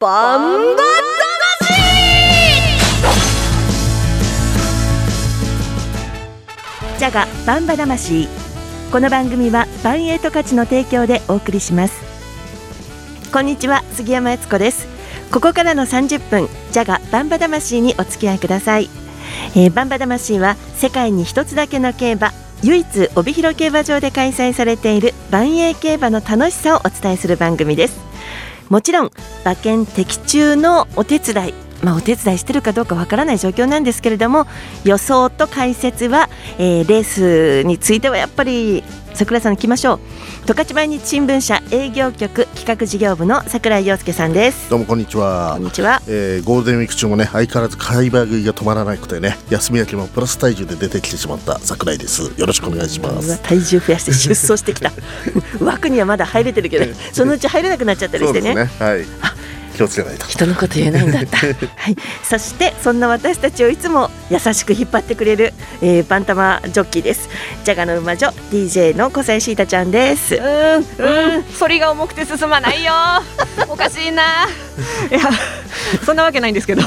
バンバジャガバンバ魂。この番組はバンエイト価値の提供でお送りします。こんにちは杉山悦子です。ここからの30分ジャガバンバ魂にお付き合いください、えー、バンバ魂は世界に一つだけの競馬唯一帯広競馬場で開催されている万栄競馬の楽しさをお伝えする番組です。もちろん馬券的中のお手伝いまあ、お手伝いしてるかどうかわからない状況なんですけれども予想と解説は、えー、レースについてはやっぱり桜井さんに来ましょう。十勝毎日新聞社営業局企画事業部の桜井陽介さんです。どうもこんにちは。こんにちは、えー、ゴールデンウィーク中もね相変わらず買い場食いが止まらなくてね休み明けもプラス体重で出てきてしまった桜井です。よろしくお願いします。体重増やして出走してきた。枠にはまだ入れてるけどそのうち入れなくなっちゃったりしてね、ね、はい気をつけないと。人のこと言えないんだった。はい。そしてそんな私たちをいつも優しく引っ張ってくれる、えー、バンタマジョッキーです。ジャガの馬女 DJ の小西シータちゃんです。うんうん。反りが重くて進まないよ。おかしいな。いやそんなわけないんですけど。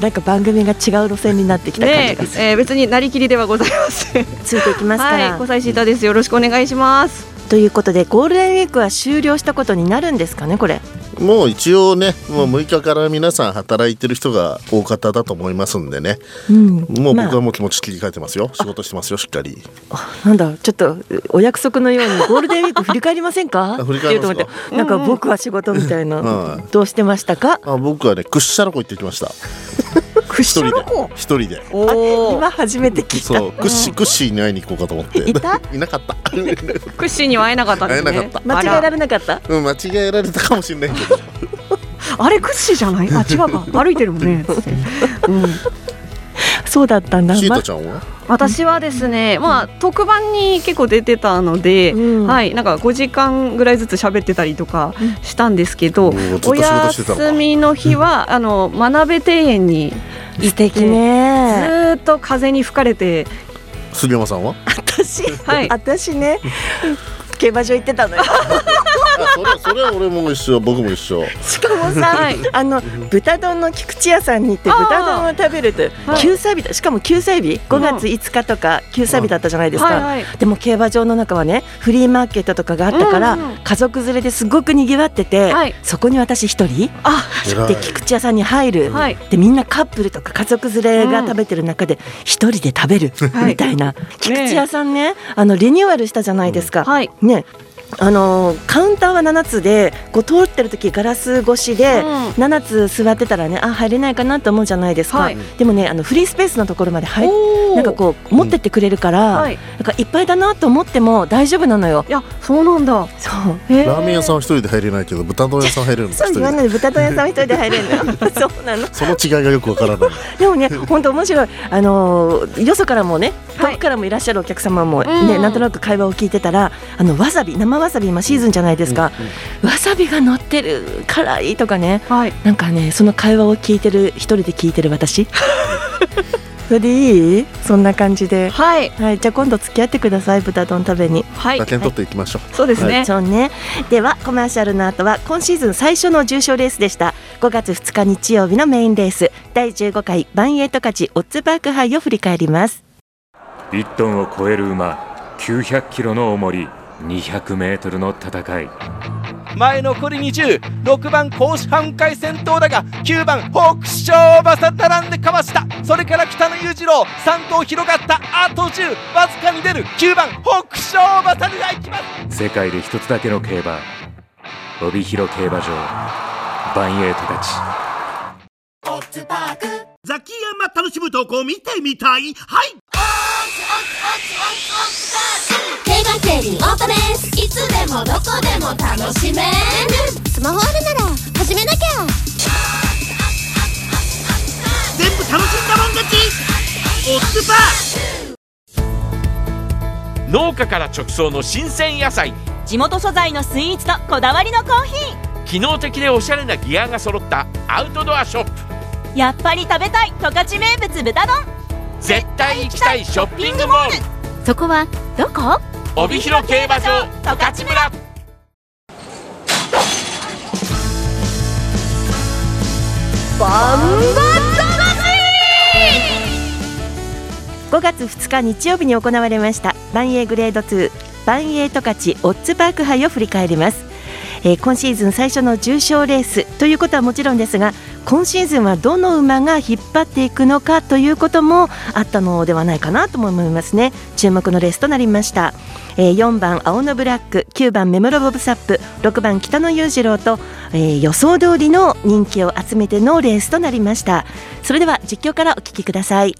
なんか番組が違う路線になってきた感じがする、ねえー、別になりきりではございません。ついていきますから、はい、小西シータです。よろしくお願いします。ということでゴールデンウィークは終了したことになるんですかねこれもう一応ねもう6日から皆さん働いてる人が大方だと思いますんでね、うん、もう僕はもう気持ち切り替えてますよ、まあ、仕事してますよしっかり。なんだちょっとお約束のように ゴールデンウィーク振り返りませんか？振り返りますか？なんか僕は仕事みたいな、うん、どうしてましたか？あ僕はね屈斜路湖行ってきました屈斜路湖一人で。今初めて聞いた。そう。クッシークッシーに会いに行こうかと思って。いた？いなかった。クッシーには会えなかったですね。間違えられなかった？うん間違えられたかもしれないけど。あれ？クッシーじゃない？あ違うか。歩いてるもんね。うん。そうだったんだ。シータちゃんは？私はですね、まあ特番に結構出てたので、うん、はいなんか5時間ぐらいずつ喋ってたりとかしたんですけど、お休みの日はあの学べ庭園に素敵ね。ずっと風に吹かれて。杉山さんは？私、はい、私ね。競馬場行ってたのよそ れそれは俺も一緒。僕も一緒。しかもさ、はい、あの豚丼の菊池屋さんに行って豚丼を食べると休歳日しかも休歳日？5月5日とか休歳日だったじゃないですか、はいはい、でも競馬場の中はねフリーマーケットとかがあったから、うんうん、家族連れですごく賑わってて、はい、そこに私一人？あで菊池屋さんに入る、はい、でみんなカップルとか家族連れが食べてる中で一人で食べるみたいな、菊池屋さんねあのリニューアルしたじゃないですか、はい。ねあのカウンターは7つでこう通ってる時ガラス越しで7つ座ってたらねあ入れないかなと思うじゃないですか、はい、でもねあのフリースペースのところまで入なんかこう持ってってくれるから、うん。はい、なんかいっぱいだなと思っても大丈夫なのよ。いやそうなんだ。そう。ラーメン屋さんは一人で入れないけど豚丼屋さん入れるんそう言わないで豚丼屋さんは一人で入れるの。そうなの。その違いがよくわからない。でもね本当面白い。あのよそからもね遠くからもいらっしゃるお客様もね、はい、なんとなく会話を聞いてたらあのわさび生わさび今シーズンじゃないですか、うんうん、わさびが乗ってる辛いとかね、はい、なんかねその会話を聞いてる一人で聞いてる私。それでいい？そんな感じで。はい、はい、じゃあ今度付き合ってください豚丼食べに。はい。馬券取っていきましょう、はい、そうですね、はい、そうね。ではコマーシャルの後は今シーズン最初の重賞レースでした。5月2日日曜日のメインレース。第15回バンエイト勝ちオッズパーク杯を振り返ります。1トンを超える馬900キロの重り200メートルの戦い。前残り206番甲子半回戦闘だが9番北勝馬さ並んでかわした。それから北野裕次郎3頭広がった。あと10わずかに出る。9番北勝馬にがいきます。世界で一つだけの競馬帯広競馬場バンエイトたちザキヤマ楽しむ投稿見てみたい？はい競馬競輪オートレース。いつでもどこでも楽しめる。スマホあるなら始めなきゃ。全部楽しんだもん勝ち。オッズパー。農家から直送の新鮮野菜。地元素材のスイーツとこだわりのコーヒー。機能的でおしゃれなギアが揃ったアウトドアショップ。やっぱり食べたい十勝名物豚丼絶対行きたいショッピングモール。そこはどこ？帯広競馬場十勝村。バンバ5月2日日曜日に行われました万栄グレード2万栄十勝オッズパーク杯を振り返ります。えー、今シーズン最初の重賞レースということはもちろんですが今シーズンはどの馬が引っ張っていくのかということもあったのではないかなと思いますね。注目のレースとなりました、えー、4番青のブラック。9番メモロボブサップ。6番北野裕次郎と、えー、予想通りの人気を集めてのレースとなりました。それでは実況からお聞きください。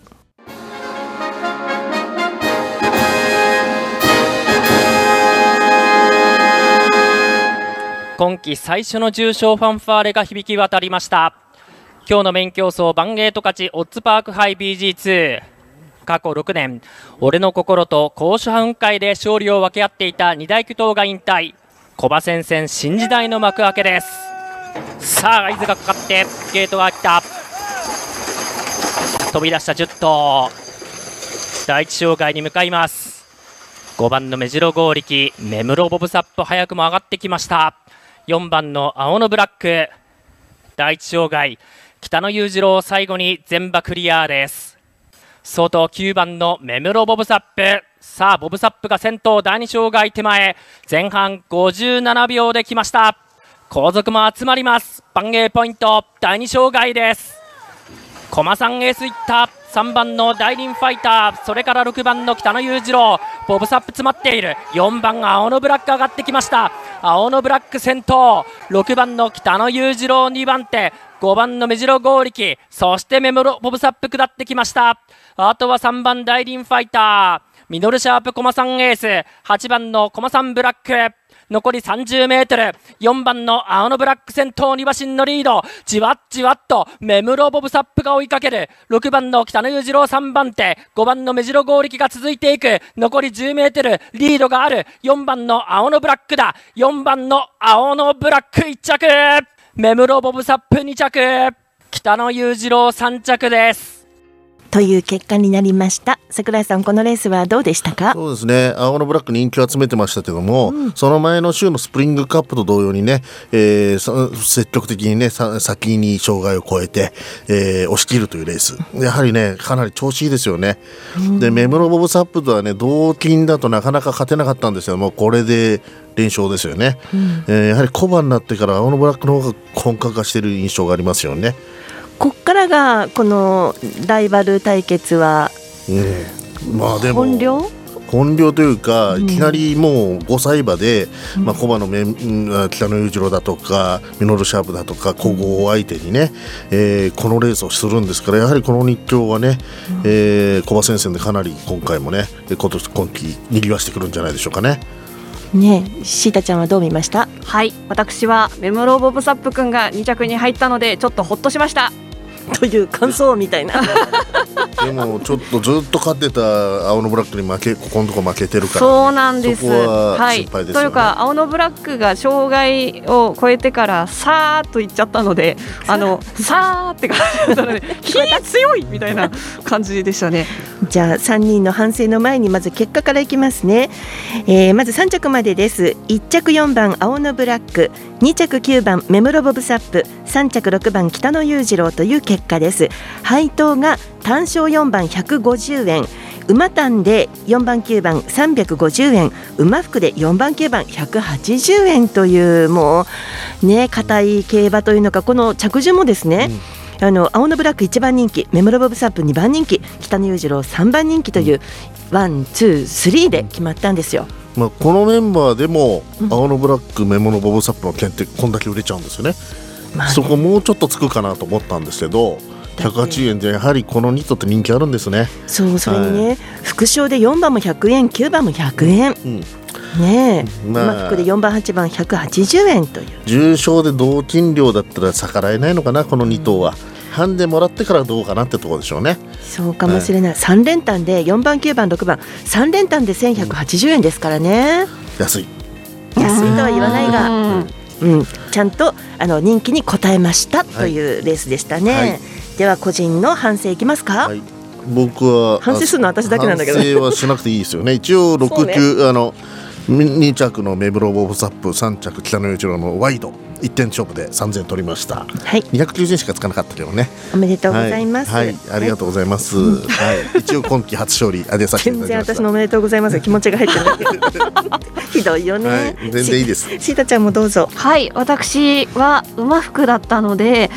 今季最初の重賞ファンファーレが響き渡りました。今日のメイン競争バンゲート勝ちオッズパークハイ BG2 過去6年俺の心と攻守半会で勝利を分け合っていた二大巨頭が引退。小馬戦線新時代の幕開けです。さあ合図がかかってゲートが開いた。飛び出した10頭。第一障害に向かいます。5番の目白剛力目室ボブサップ早くも上がってきました。4番の青のブラック。第一障害北野裕次郎最後に全馬クリアです。外9番の目室ボブサップ。さあボブサップが先頭第2障害手前前半57秒で来ました。後続も集まります。番芸ポイント第2障害です。駒さんエースいった。3番のダイリンファイター。それから6番の北野裕次郎。ボブサップ詰まっている。4番青のブラック上がってきました。青のブラック先頭。6番の北野裕次郎2番手。5番の目白剛力そしてメモロボブサップ下ってきましたあとは3番ダイリンファイターミドルシャープコマさんエース8番のコマさんブラック残り30メートル。4番の青のブラック先頭2馬身のリード。じわっじわっと、目室ボブサップが追いかける。6番の北野裕次郎3番手。5番の目白剛力が続いていく。残り10メートル。リードがある。4番の青のブラックだ。4番の青のブラック1着。メムロボブサップ2着。北野裕次郎3着です。という結果になりました。桜井さんこのレースはどうでしたか？そうですね。青のブラック人気を集めてましたけども、うん、その前の週のスプリングカップと同様にね、えー、積極的にね先に障害を超えて、えー、押し切るというレース。やはりねかなり調子いいですよね、うん、でメムロボブサップとはね同金だとなかなか勝てなかったんですけどもこれで連勝ですよね、うん、えー、やはり小判になってから青のブラックの方が本格化している印象がありますよねこっからがこのライバル対決は、うん、まあでも本領？本領というか、いきなりもう5歳馬で、うん、まあ、駒のめ北野裕次郎だとかミノルシャープだとか古豪を相手にね、えー、このレースをするんですからやはりこの日教はね、うん、えー、小馬戦線でかなり今回もね今年今季にぎわしてくるんじゃないでしょうかね。ねシータちゃんはどう見ました？はい私はメモローボブサップ君が2着に入ったのでちょっとほっとしましたという感想みたいな。でもちょっとずっと勝ってた青のブラックに負けここのとこ負けてるから、ね、そうなんです。は、ね、はい。というか青のブラックが障害を超えてからさーっといっちゃったので あのさーって感じだったので気強いみたいな感じでしたね。じゃあ3人の反省の前にまず結果からいきますね、えー、まず3着までです。1着4番青のブラック2着9番目室ボブサップ3着6番北野裕次郎という結果です。配当が単勝4番150円馬単で4番9番350円馬服で4番9番180円というもうね硬い競馬というのかこの着順もですね、うん、あの青のブラック1番人気メモロボブサップ2番人気北野裕次郎3番人気という、ワンツースリーで決まったんですよ。まあ、このメンバーでも、青のブラックメモのボブサップの剣ってこんだけ売れちゃうんですよね。まあ、そこもうちょっとつくかなと思ったんですけど180円でやはりこのニットって人気あるんですね。そうそれにね、はい、副賞で4番も100円9番も100円、うん、ねえ、まあ、服で4番8番180円という。重賞で同金量だったら逆らえないのかなこの2頭は、うん。ハンデもらってからどうかなってところでしょうね。そうかもしれない、はい、3連単で4番9番6番。3連単で1180円ですからね、うん、安い。安いとは言わないが、うん、うん、ちゃんとあの人気に応えましたというレースでしたね、はい、では個人の反省いきますか、はい、僕は反省するのは私だけなんだけど。反省はしなくていいですよね。一応6級、ね、あの2着のメブロボブサップ3着北野裕一郎のワイド一点勝負で三千取りました。はい。二百九十円しかつかなかったけどね。おめでとうございます。はい、はい、ありがとうございます。はい、一応今季初勝利あげさせて全然私のおめでとうございます気持ちが入ってない。ひどいよね。はい、全然いいです。シータちゃんもどうぞ。はい、私は馬服だったので、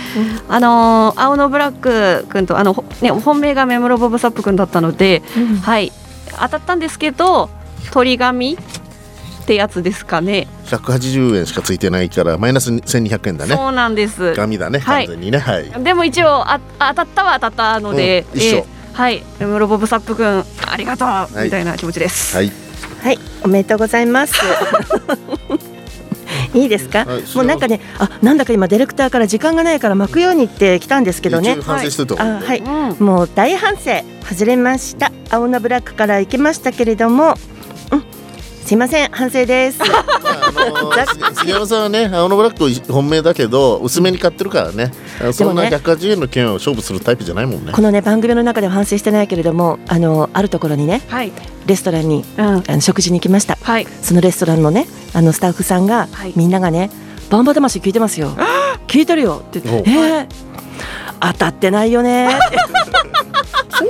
うん、あの青のブラック君とあのね本命がメモロボブサップ君だったので、うん、はい当たったんですけど鳥紙ってやつですかね。180円しかついてないからマイナス1200円だね。そうなんです。紙だね、完全にね。はい。でも一応あ当たったは当たったので、うん、一緒、えー、はい、ムロボブサップ君ありがとう、はい、みたいな気持ちです。はい。はい、おめでとうございます。いいですか、はい、もうなんかねあなんだか今ディレクターから時間がないから巻くようにって来たんですけどね反省してあはい、うん、もう大反省外れました青のブラックから行きましたけれどもすいません反省です。あの杉山さんはね青のブラック本命だけど薄めに買ってるからね。そんな180円の券を勝負するタイプじゃないもんね。このね番組の中では反省してないけれどもあのあるところにね、はい、レストランに、うん、あの食事に行きました。はい、そのレストランのねあのスタッフさんが、はい、みんながねバンバ魂聞いてますよ。聞いてるよって言って、えー、当たってないよね。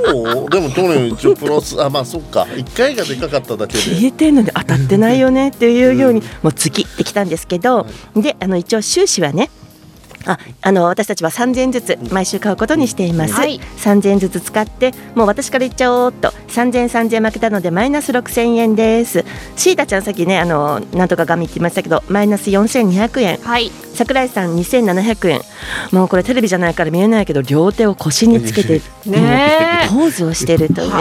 そう？でも去年一応プラスあまあそっか。1回がでかかっただけで。聞いてんのに当たってないよねっていうように、もう月ってきたんですけど、であの一応収支はねああの私たちは3000円ずつ毎週買うことにしています、はい、3000円ずつ使ってもう私から言っちゃおうっと3000円3000円負けたのでマイナス6000円です。シータちゃんさっきねあのなんとかガミって言いましたけどマイナス4200円、はい、桜井さん2700円。もうこれテレビじゃないから見えないけど両手を腰につけて ねポーズをしてるというね。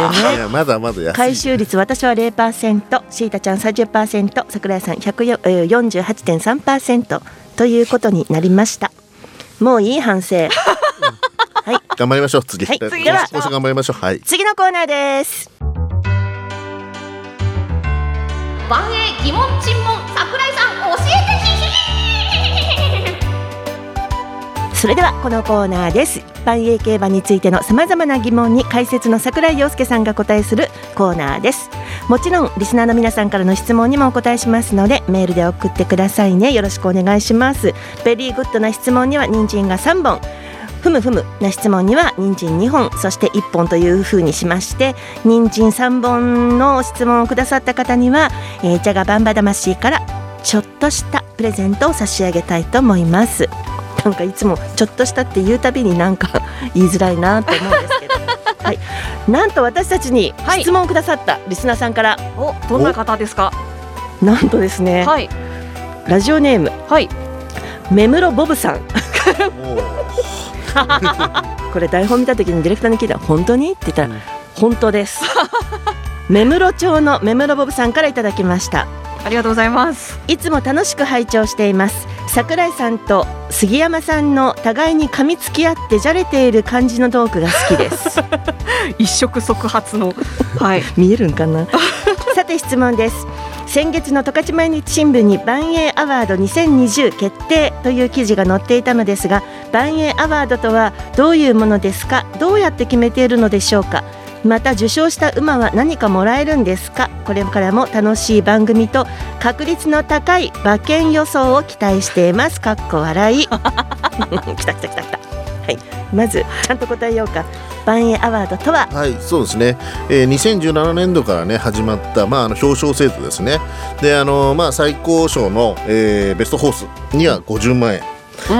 まだまだ回収率私は0%シータちゃん30%桜井さん148.3%ということになりましたもういい反省。はい。頑張りましょう。次。はい。次では頑張りましょう。はい。次のコーナーです。万英疑問尋問桜井さんそれではこのコーナーです。万英競馬についてのさまざまな疑問に解説の桜井陽介さんが答えするコーナーです。もちろんリスナーの皆さんからの質問にもお答えしますのでメールで送ってくださいね。よろしくお願いします。 very good な質問には人参が3本。ふむふむな質問には人参2本。そして1本というふうにしまして人参3本の質問をくださった方には、えー、ジャガバンバ魂からちょっとしたプレゼントを差し上げたいと思います。なんかいつもちょっとしたって言うたびになんか 言いづらいなと思うんですけど。はい、なんと私たちに質問をくださったリスナーさんから、おどんな方ですか？なんとですね、はい、ラジオネーム、はい、目室ボブさん。これ台本見た時にディレクターに聞いたら本当に？って言ったら、うん、本当です。目室町の目室ボブさんからいただきましたありがとうございますいつも楽しく拝聴しています桜井さんと杉山さんの互いに噛みつき合ってじゃれている感じのトークが好きです。一触即発の。はい。見えるんかな？さて質問です。先月の十勝毎日新聞に万栄アワード2020決定という記事が載っていたのですが万栄アワードとはどういうものですか？どうやって決めているのでしょうか？また受賞した馬は何かもらえるんですか？これからも楽しい番組と確率の高い馬券予想を期待しています。かっこ笑い。きたきたきたきた。はい。まずちゃんと答えようか。万栄アワードとは？はいそうですね、えー、2017年度からね始まったまああの表彰制度ですね。であのまあ最高賞の、えー、ベストホースには50万円。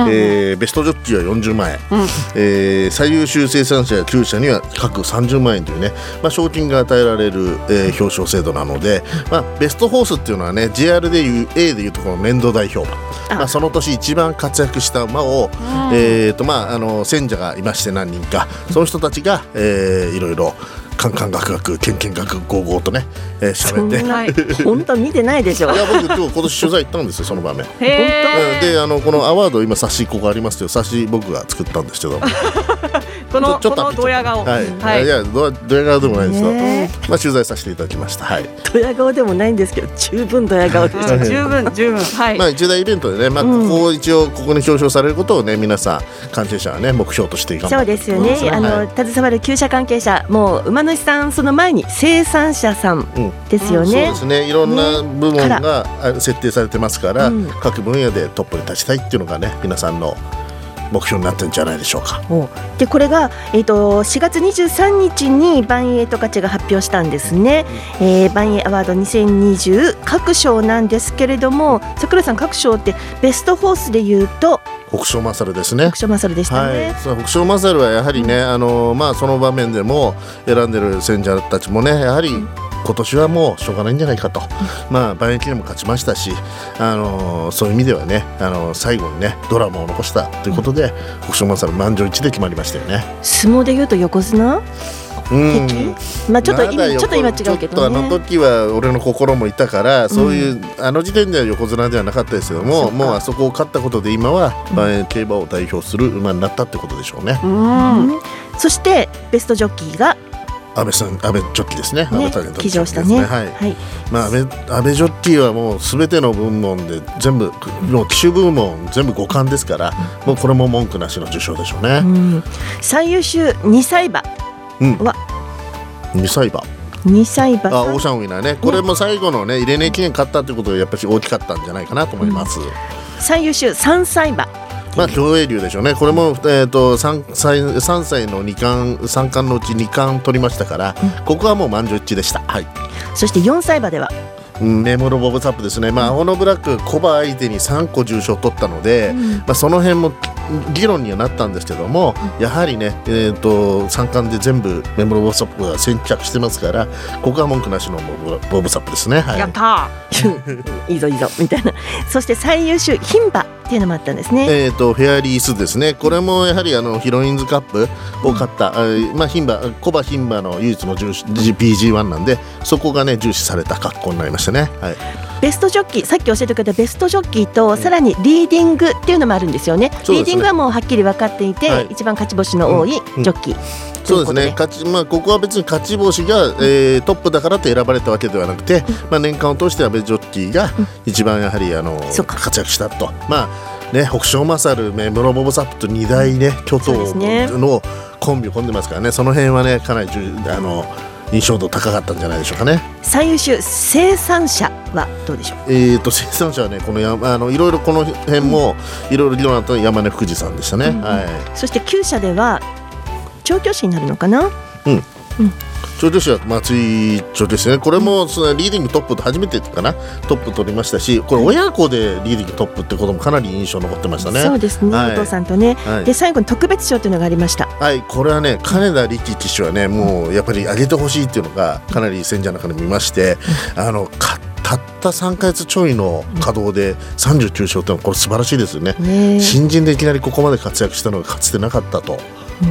えー、ベストジョッキは40万円、うん、えー、最優秀生産者や厩舎には各30万円というね、まあ、賞金が与えられる、えー、表彰制度なので、まあ、ベストホースっていうのはね JR でいう A でいうところの年度代表馬。まあ、その年一番活躍した馬を、うん、えーとまあ、あの選者がいまして何人かその人たちが、えー、いろいろカンカンガクガクケンケンガクゴーゴーとね喋、えー、って。本当見てないでしょいや僕今日今年取材行ったんですよその場面。であのこのアワード今冊子ここありますけど冊子僕が作ったんですけど このちょっとドヤ顔。はい、はい、いやドドヤ顔でもないですよ、ね、まあ取材させていただきました。はい。ドヤ顔でもないんですけど十分ドヤ顔です、十分十分。はい。まあ一大イベントでねまあここ一応ここに表彰されることをね皆さん関係者はね目標としてそうですよね、あの、携わる厩舎関係者もう馬主さんその前に生産者さんですよね、そうですね。いろんな部門が設定されてますから、各分野でトップに立ちたいっていうのがね皆さんの目標になってるんじゃないでしょうか。でこれが、えーと、4月23日にバンエイトカチが発表したんですね、うん、えー、バンエイアワード2020各賞なんですけれども桜さん各賞ってベストホースでいうと北勝マサルですね。北勝マサルでしたね。はい、北勝マサルはやはりね、うん、あのまあその場面でも選んでる選者たちもね、やはり今年はもうしょうがないんじゃないかと、まあ、万駅でも勝ちましたし、あのー、そういう意味ではね、あのー、最後にねドラマを残したということで、北勝マサル満場一致で決まりましたよね。相撲でいうと横綱？うん、まあちょっと今ちょっと今違うけど、ね、あの時は俺の心もいたからそういう、うん、あの時点では横綱ではなかったですけどももうあそこを勝ったことで今は、うん、競馬を代表する馬になったってことでしょうね、うん、そしてベストジョッキーが安倍さん安倍ジョッキーですね。ね騎乗したね。はい。はい、まあ安倍安倍ジョッキーはもうすべての部門で全部もう騎手部門全部五冠ですから、もうこれも文句なしの受賞でしょうね。うん、最優秀二歳馬は、うん、二歳馬。二歳馬あオーシャンウィナーね。これも最後のね入れ値記念勝ったということがやっぱり大きかったんじゃないかなと思います、うん、最優秀三歳馬。まあ競泳流でしょうね。これも、えーと、3, 歳3歳の2冠3冠のうち2冠取りましたから、うん、ここはもう満場一致でした、はい、そして4歳馬では。メモロボブサップですね、まあ、青のブラック、コバ相手に3個重賞取ったので、うん、まあ、その辺も議論にはなったんですけども、やはりね、えーと、三冠で全部メモロボブサップが先着してますからここは文句なしのボブサップですね。はい、やった いいぞいいぞみたいなそして最優秀牝馬っていうのもあったんですね。えっ、ー、とフェアリースですね。これもやはりあのヒロインズカップを勝った、うん、まあ牝馬コバ牝馬の唯一の重視 PG1 なんでそこがね重視された格好になりましたね。はい。ベストジョッキーさっき教えてくれたベストジョッキーとさらにリーディングっていうのもあるんですよね。ね。リーディングはもうはっきり分かっていて、はい、一番勝ち星の多いジョッキー。うんそうですね。勝ち、まあ、ここは別に勝ち星が、えー、トップだからと選ばれたわけではなくて、まあ、年間を通して阿部ジョッキーが一番やはりあの活躍したと。まあね、北勝勝メムロボブサップと2大ね。巨頭のコンビを組んでますからね。その辺はねかなりあの印象度高かったんじゃないでしょうかね最優秀生産者はどうでしょう？えっ、と生産者はねこのやあのいろいろこの辺もいろいろ議論あった山根福士さんでしたね、うん、はいそして厩舎では調教師になるのかな？うん。うん。調教師は松井調教師ね。これもそのリーディングトップと初めてかな？トップ取りましたしこれ親子でリーディングトップってこともかなり印象残ってましたね。そうですね、はい、お父さんとね、はい、で最後に特別賞というのがありました。はい。これはね金田力騎手はねもうやっぱり上げてほしいっていうのがかなり戦者の中で見まして、あのたった3か月ちょいの稼働で39勝ってのはこれ素晴らしいですよね、ね、新人でいきなりここまで活躍したのがかつてなかったと。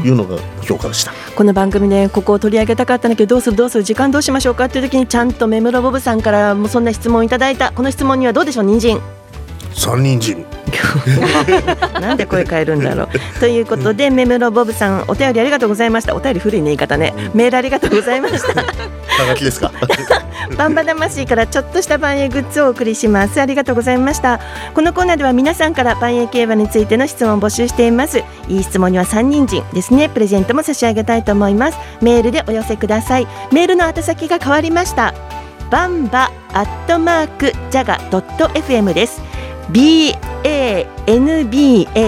いうのが評価でした、うん、この番組でここを取り上げたかったんだけどどうするどうする時間どうしましょうかっていう時にちゃんと目黒ボブさんからもそんな質問をいただいた。この質問にはどうでしょう人参。三人参。なんで声変えるんだろう。ということで目黒ボブさんお便りありがとうございました。お便り古いね言い方ね。メールありがとうございましたはがきですか？バンバ魂からちょっとした万栄グッズをお送りします。ありがとうございました。このコーナーでは皆さんから万栄競馬についての質問を募集しています。いい質問には三人参ですね。プレゼントも差し上げたいと思います。メールでお寄せください。メールの宛先が変わりました。バンバアットマークジャガドット FM です。BANBA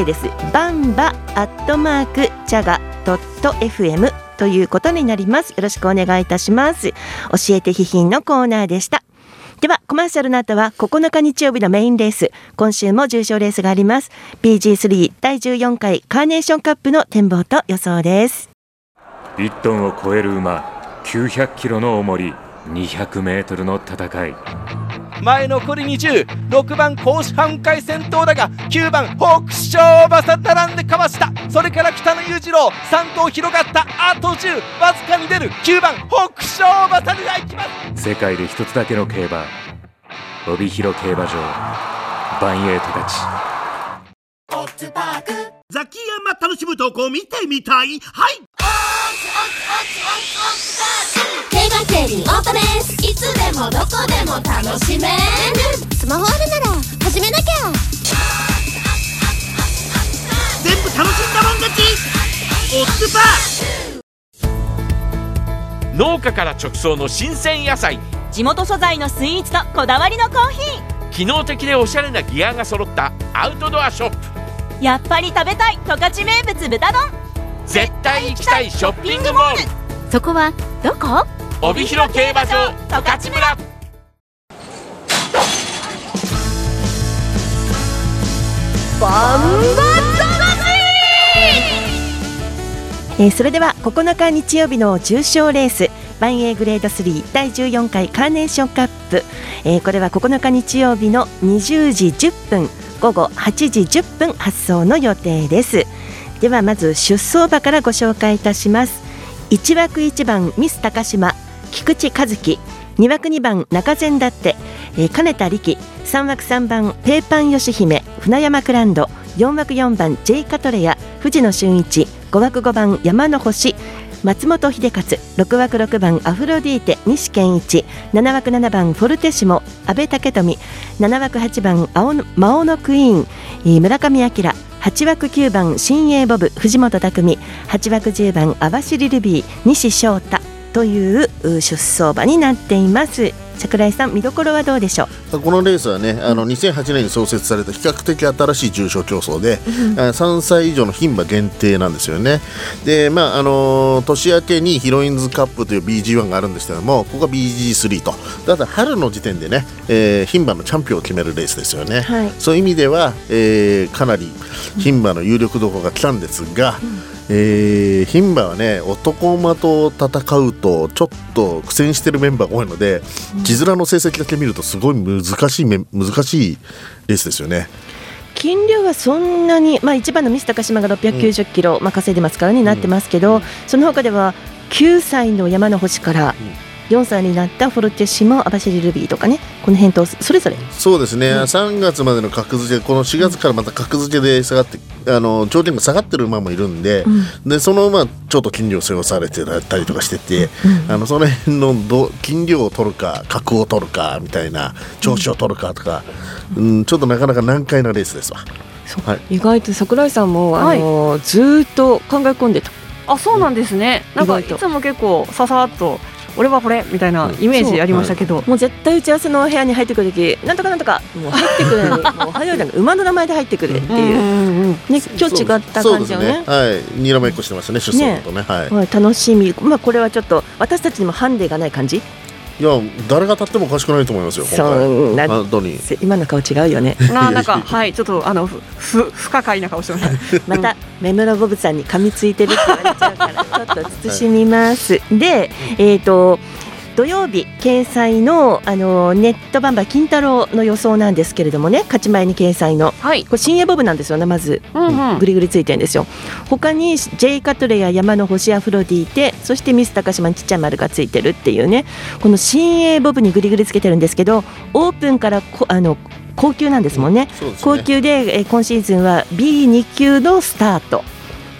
です。バンバアットマークジャガドット FM ということになります。よろしくお願いいたします。教えてひひんのコーナーでした。ではコマーシャルの後は9日日曜日のメインレース。今週も重賞レースがあります。BG3 第14回カーネーションカップの展望と予想です。1トンを超える馬900キロの重り200メートルの戦い。前残り206番甲子半回戦闘だが9番北勝馬さ並んでかわした。それから北野裕次郎3頭広がったあと10わずかに出る9番北勝馬さが行きます。世界で一つだけの競馬帯広競馬場バンエイトたちザキヤマ楽しむ投稿見てみたい？はい競馬競輪オートレース。いつでもどこでも楽しめる。スマホあるなら始めなきゃ。全部楽しんだもん勝ち。オッズパー農家から直送の新鮮野菜。地元素材のスイーツとこだわりのコーヒー。機能的でおしゃれなギアが揃ったアウトドアショップ。やっぱり食べたい十勝名物豚丼絶対行きたいショッピングモール。そこはどこ？帯広競馬場十勝村。えーそれでは9日日曜日の重賞レース万栄グレード3第14回カーネーションカップ、えーこれは9日日曜日の20時10分午後8時10分発送の予定ですではまず出走馬からご紹介いたします。1枠1番ミス高島菊池和樹。2枠2番中前だって、えー金田力。3枠3番ペーパン義姫船山クランド。4枠4番ジェイカトレア藤野俊一。5枠5番山の星。松本秀勝。6枠6番アフロディーテ。西健一。7枠7番フォルテシモ。阿部武富。7枠8番青の魔王のクイーン。村上明。8枠9番新鋭ボブ藤本匠8枠10番網走ルビー西翔太というう出走馬になっています。桜井さん見どころはどうでしょう？このレースはね、あの2008年に創設された比較的新しい重賞競争で、あ3歳以上の牝馬限定なんですよね。で、まああのー年明けにヒロインズカップという BG1 があるんですけども、ここが BG3 と、だから春の時点でね、えー牝馬のチャンピオンを決めるレースですよね。はい。そういう意味では、えーかなり牝馬の有力どころが来たんですが、えー牝馬はね男馬と戦うとちょっと苦戦してるメンバーが多いので字面の成績だけ見るとすごい難しいめ難しいレースですよね。金量はそんなに、まあ、一番のミス高島が690キロ、まあ、稼いでますからになってますけど、その他では9歳の山の星から4歳になったフォルテシモ、網走ルビーとかね、この辺とそれぞれ。そうですね、3月までの格付けこの4月からまた格付けで下がってあの条件が下がってる馬もいるんで,、でその馬ちょっと金量背負されてたりとかしてて、あのその辺のど金量を取るか格を取るかみたいな調子を取るかとか、うんちょっとなかなか難解なレースですわ。はい。意外と桜井さんも、はい。あのずーっと考え込んでた。あそうなんですね。なんかいつも結構ささっと俺はこれみたいなイメージありましたけど、もう絶対打ち合わせの部屋に入ってくるとき、なんとかなんとか、もう入ってくる。のに、もう早いなんか馬の名前で入ってくるっていう。ね、今日違った感じよね。はい、にらめっこしてましたね、出走とね。はい。はい、楽しみ、まあ、これはちょっと私たちにもハンデがない感じ？いや、誰が立ってもおかしくないと思いますよ。今そ回んな本当に。今の顔違うよね。ななんかはいちょっとあのふふ不可解な顔してました また目室ボブさんに噛みついてるって言われちゃうからちょっと慎みます。で、えっ、と土曜日掲載のあのネットバンバー金太郎の予想なんですけれどもね勝ち前に掲載のはい。これ新鋭ボブなんですよねまず。うんうん。グリグリついてるんですよ。他に J カトレや山の星アフロディーテそしてミス高島にちっちゃい丸がついてるっていうね。この新鋭ボブにグリグリつけてるんですけどオープンからこあの高級なんですもんね。そうですね。高級で、えー今シーズンは B2 級のスタート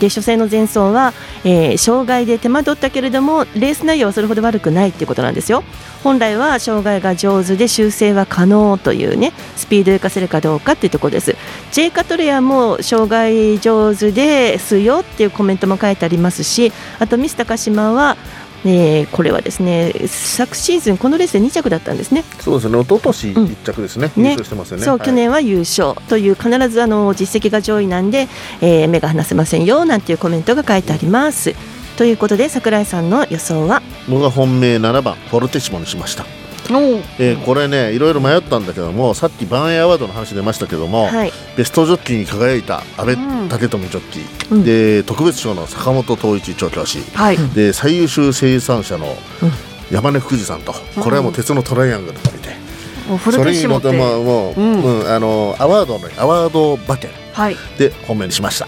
で初戦の前走は、えー障害で手間取ったけれどもレース内容はそれほど悪くないっていうことなんですよ。本来は障害が上手で修正は可能というねスピードを生かせるかどうかっていうところです。J カトレアも障害上手ですよっていうコメントも書いてありますしあとミス高島はえーこれはですね昨シーズンこのレースで2着だったんですね。そうですね、一昨年一着ですね、優勝してますよね。そう、はい。去年は優勝という必ずあの実績が上位なんで、えー目が離せませんよなんていうコメントが書いてあります。ということで桜井さんの予想は？僕が本命7番フォルテシモにしました。えーこれねいろいろ迷ったんだけどもさっきバーンエアワードの話出ましたけども、はい。ベストジョッキーに輝いた阿部うん。武富ジョッキー、うん。で特別賞の坂本東一調教師。はい。で最優秀生産者の山根福士さんと、これはもう鉄のトライアングルと見て、もうフルそれにまたまあもう、うん。うんあのアワードのアワード馬券はい。で本命にしました。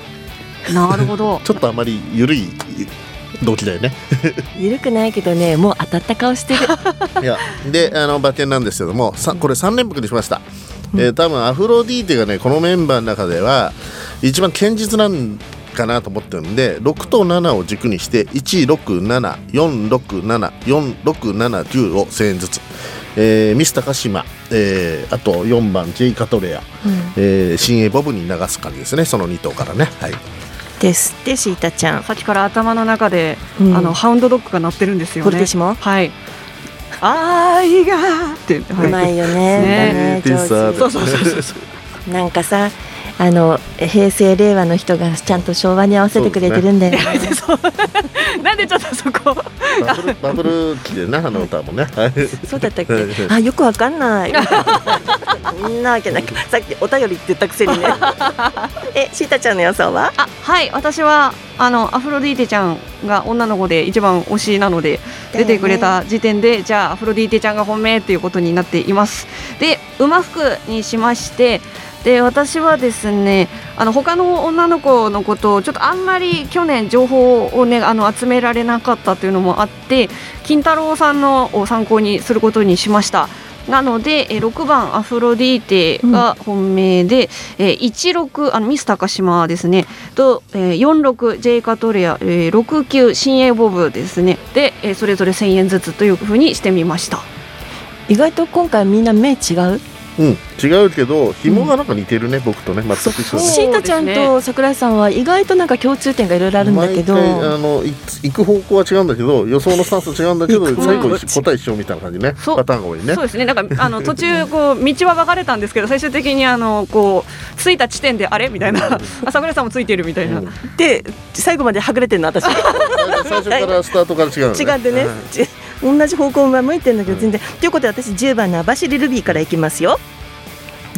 なるほど。ちょっとあまり緩い動機だよね。緩くないけどねもう当たった顔してる。いやであの馬券なんですけどもさこれ3連複にしました、えー多分アフロディーテがねこのメンバーの中では一番堅実なんかなと思ってるんで6と7を軸にして1674674679を1000円ずつ、えー、ミス高島、えー、あと4番 J カトレア、うん、えー、新鋭ボブに流す感じですね。その2頭からね。はいですってシータちゃん。さっきから頭の中で、うん、あのハウンドドッグが鳴ってるんですよね。これでしもはい。愛がって、はい、うまいよね。ね。上手そうそうそうそう。なんかさあの平成令和の人がちゃんと昭和に合わせてくれてるんだよ、ね、なんでちょっとそこ。バブル期でなあの歌もね。そうだったっけ？あよくわかんない。なわけなくさっきお便りって言ったくせにね。えシータちゃんの予想は？あはい。私はあのアフロディーテちゃんが女の子で一番推しなので出てくれた時点で、じゃあアフロディーテちゃんが本命っていうことになっています。で馬服にしましてで私はですねあの他の女の子のことをちょっとあんまり去年情報をねあの集められなかったというのもあって金太郎さんのを参考にすることにしました。なので、え6番アフロディーテが本命で、うん、え16あのミス高島ですね。と、えー、46ジェイカトレア、えー、69新鋭ボブですね。で、えー、それぞれ1000円ずつというふうにしてみました。意外と今回みんな目違う？うん。違うけど紐がなんか似てるね、うん、僕とね全く一緒シータちゃんと桜井さんは意外となんか共通点がいろいろあるんだけど。あの行く方向は違うんだけど予想のスタンス違うんだけど最後答え一緒みたいな感じね。パターンが多いね。そうですね。なんかあの途中こう道は分かれたんですけど最終的にあのこう着いた地点であれ？みたいな。桜井さんもついてるみたいな、うん、で最後まではぐれてるの私。最初からスタートから違う、ね、違ってね、はい、同じ方向は向いてるんだけど全然、うん、ということで私10番の網走ルビーからいきますよ。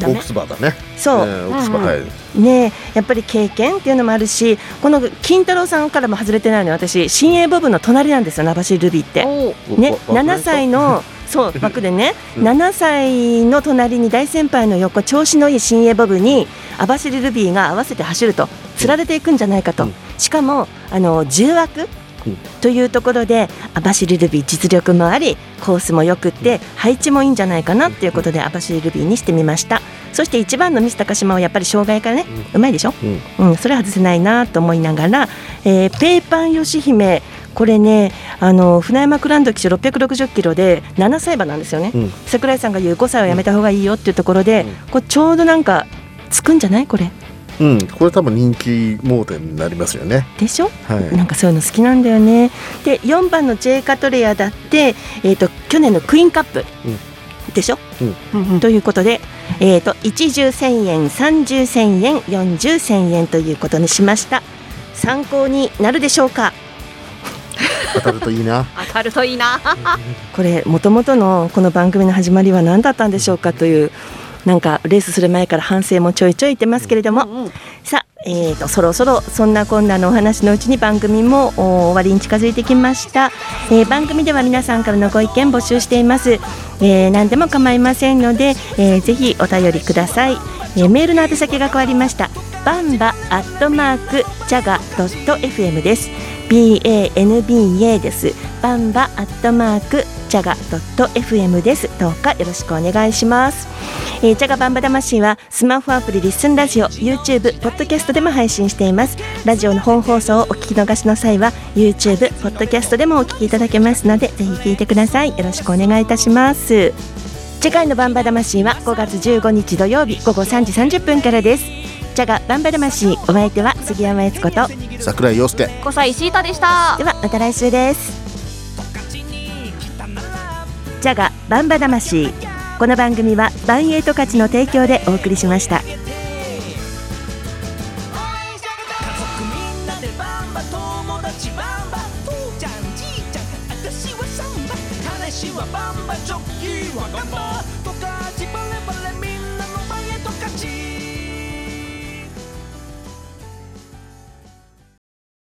オークスバーだね。そう、えー、オークスバー、はい。ねやっぱり経験っていうのもあるしこの金太郎さんからも外れてないの私。新鋭ボブの隣なんですよ網走ルビーって。ね7歳の そう枠でね、うん、7歳の隣に大先輩の横調子のいい新鋭ボブに網走ルビーが合わせて走るとつられていくんじゃないかと、うん、しかもあの10枠というところで網走ルビー実力もありコースもよくって配置もいいんじゃないかなっていうことで網走ルビーにしてみました。そして1番のミス高島はやっぱり障害からね、うまいでしょ、うん、うん、それは外せないなと思いながら、えー、ペーパンよし姫これねあの船山クランド騎手660キロで7歳馬なんですよね、うん、櫻井さんが言う5歳はやめた方がいいよっていうところで、これちょうどなんかつくんじゃない？これうん、これ多分人気盲点になりますよね。でしょ、はい、なんかそういうの好きなんだよね。で4番のジェイカトレアだって、えーと、去年のクイーンカップ、うん、でしょ、うん、ということで、えーと、一重1000円30千円40千円ということにしました。参考になるでしょうか？当たるといいな。当たるといいな。これもともとのこの番組の始まりは何だったんでしょうかというなんかレースする前から反省もちょいちょい言ってますけれども、うんうん、さあ、えーと、そろそろそんなこんなのお話のうちに番組も終わりに近づいてきました、えー、番組では皆さんからのご意見募集しています、えー、何でも構いませんので、えー、ぜひお便りください、えー、メールの宛先が変わりました。バンバアットマークチャガドット FM です BANBA です。バンバアットマークチャガドット FM です。どうかよろしくお願いします。えー、チャガバンバ魂はスマホアプリリッスンラジオ YouTube ポッドキャストでも配信しています。ラジオの本放送をお聞き逃しの際は YouTube ポッドキャストでもお聞きいただけますのでぜひ聞いてください。よろしくお願いいたします。次回のバンバ魂は5月15日土曜日午後3時30分からです。チャガバンバ魂お相手は杉山悦子と桜井陽介。小西シータでした。ではまた来週です。ジャガバンバ魂。この番組はバンエイト価値の提供でお送りしました。